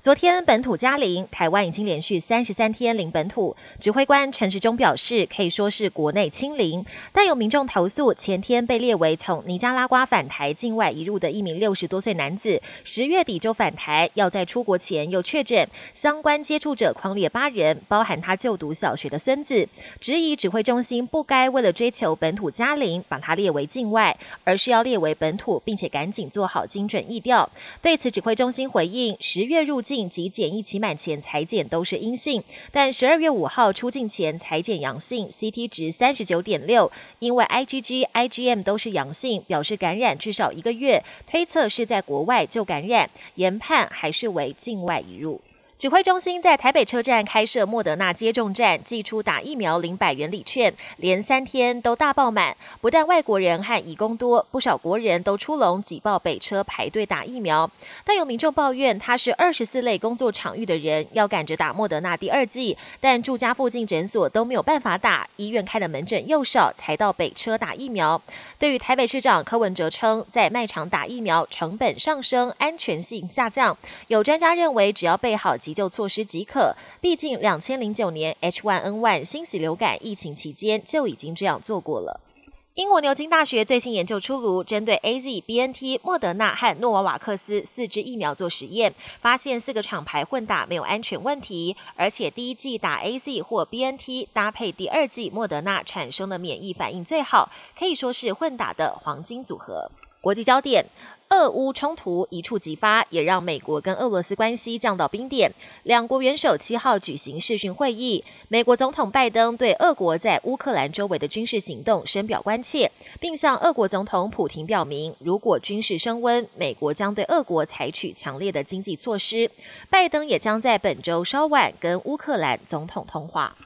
昨天本土加零，台湾已经连续三十三天零本土。指挥官陈时中表示，可以说是国内清零，但有民众投诉，前天被列为从尼加拉瓜返台境外移入的一名六十多岁男子，十月底就返台，要在出国前又确诊，相关接触者狂列八人，包含他就读小学的孙子，质疑指挥中心不该为了追求本土加零，把他列为境外，而是要列为本土，并且赶紧做好精准疫调。对此，指挥中心回应，十月入境。及检疫期满前裁剪都是阴性，但十二月五号出境前裁剪阳性，CT 值三十九点六，因为 IgG、IgM 都是阳性，表示感染至少一个月，推测是在国外就感染，研判还是为境外移入。指挥中心在台北车站开设莫德纳接种站，寄出打疫苗零百元礼券，连三天都大爆满。不但外国人和义工多，不少国人都出笼挤爆北车排队打疫苗。但有民众抱怨，他是二十四类工作场域的人，要赶着打莫德纳第二剂，但住家附近诊所都没有办法打，医院开的门诊又少，才到北车打疫苗。对于台北市长柯文哲称，在卖场打疫苗成本上升，安全性下降。有专家认为，只要备好。急救措施即可，毕竟两千零九年 H1N1 新型流感疫情期间就已经这样做过了。英国牛津大学最新研究出炉，针对 A Z、B N T、莫德纳和诺瓦瓦克斯四支疫苗做实验，发现四个厂牌混打没有安全问题，而且第一剂打 A Z 或 B N T 搭配第二剂莫德纳产生的免疫反应最好，可以说是混打的黄金组合。国际焦点。俄乌冲突一触即发，也让美国跟俄罗斯关系降到冰点。两国元首七号举行视讯会议，美国总统拜登对俄国在乌克兰周围的军事行动深表关切，并向俄国总统普京表明，如果军事升温，美国将对俄国采取强烈的经济措施。拜登也将在本周稍晚跟乌克兰总统通话。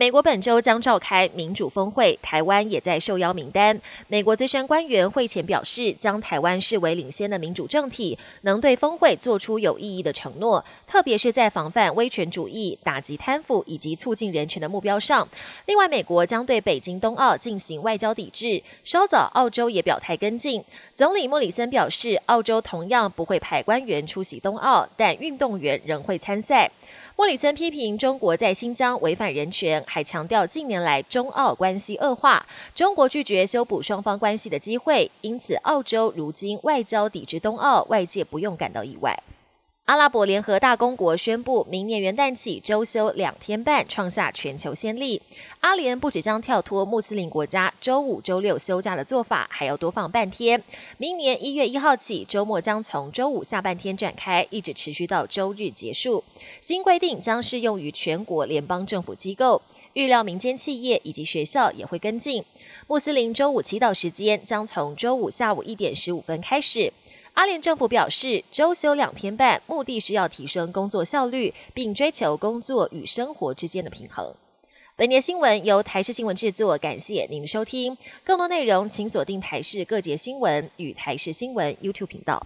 美国本周将召开民主峰会，台湾也在受邀名单。美国资深官员会前表示，将台湾视为领先的民主政体，能对峰会做出有意义的承诺，特别是在防范威权主义、打击贪腐以及促进人权的目标上。另外，美国将对北京冬奥进行外交抵制。稍早，澳洲也表态跟进。总理莫里森表示，澳洲同样不会派官员出席冬奥，但运动员仍会参赛。莫里森批评中国在新疆违反人权，还强调近年来中澳关系恶化，中国拒绝修补双方关系的机会，因此澳洲如今外交抵制冬奥，外界不用感到意外。阿拉伯联合大公国宣布，明年元旦起周休两天半，创下全球先例。阿联不只将跳脱穆斯林国家周五、周六休假的做法，还要多放半天。明年一月一号起，周末将从周五下半天展开，一直持续到周日结束。新规定将适用于全国联邦政府机构，预料民间企业以及学校也会跟进。穆斯林周五祈祷时间将从周五下午一点十五分开始。阿联政府表示，周休两天半，目的是要提升工作效率，并追求工作与生活之间的平衡。本节新闻由台视新闻制作，感谢您的收听。更多内容请锁定台视各节新闻与台视新闻 YouTube 频道。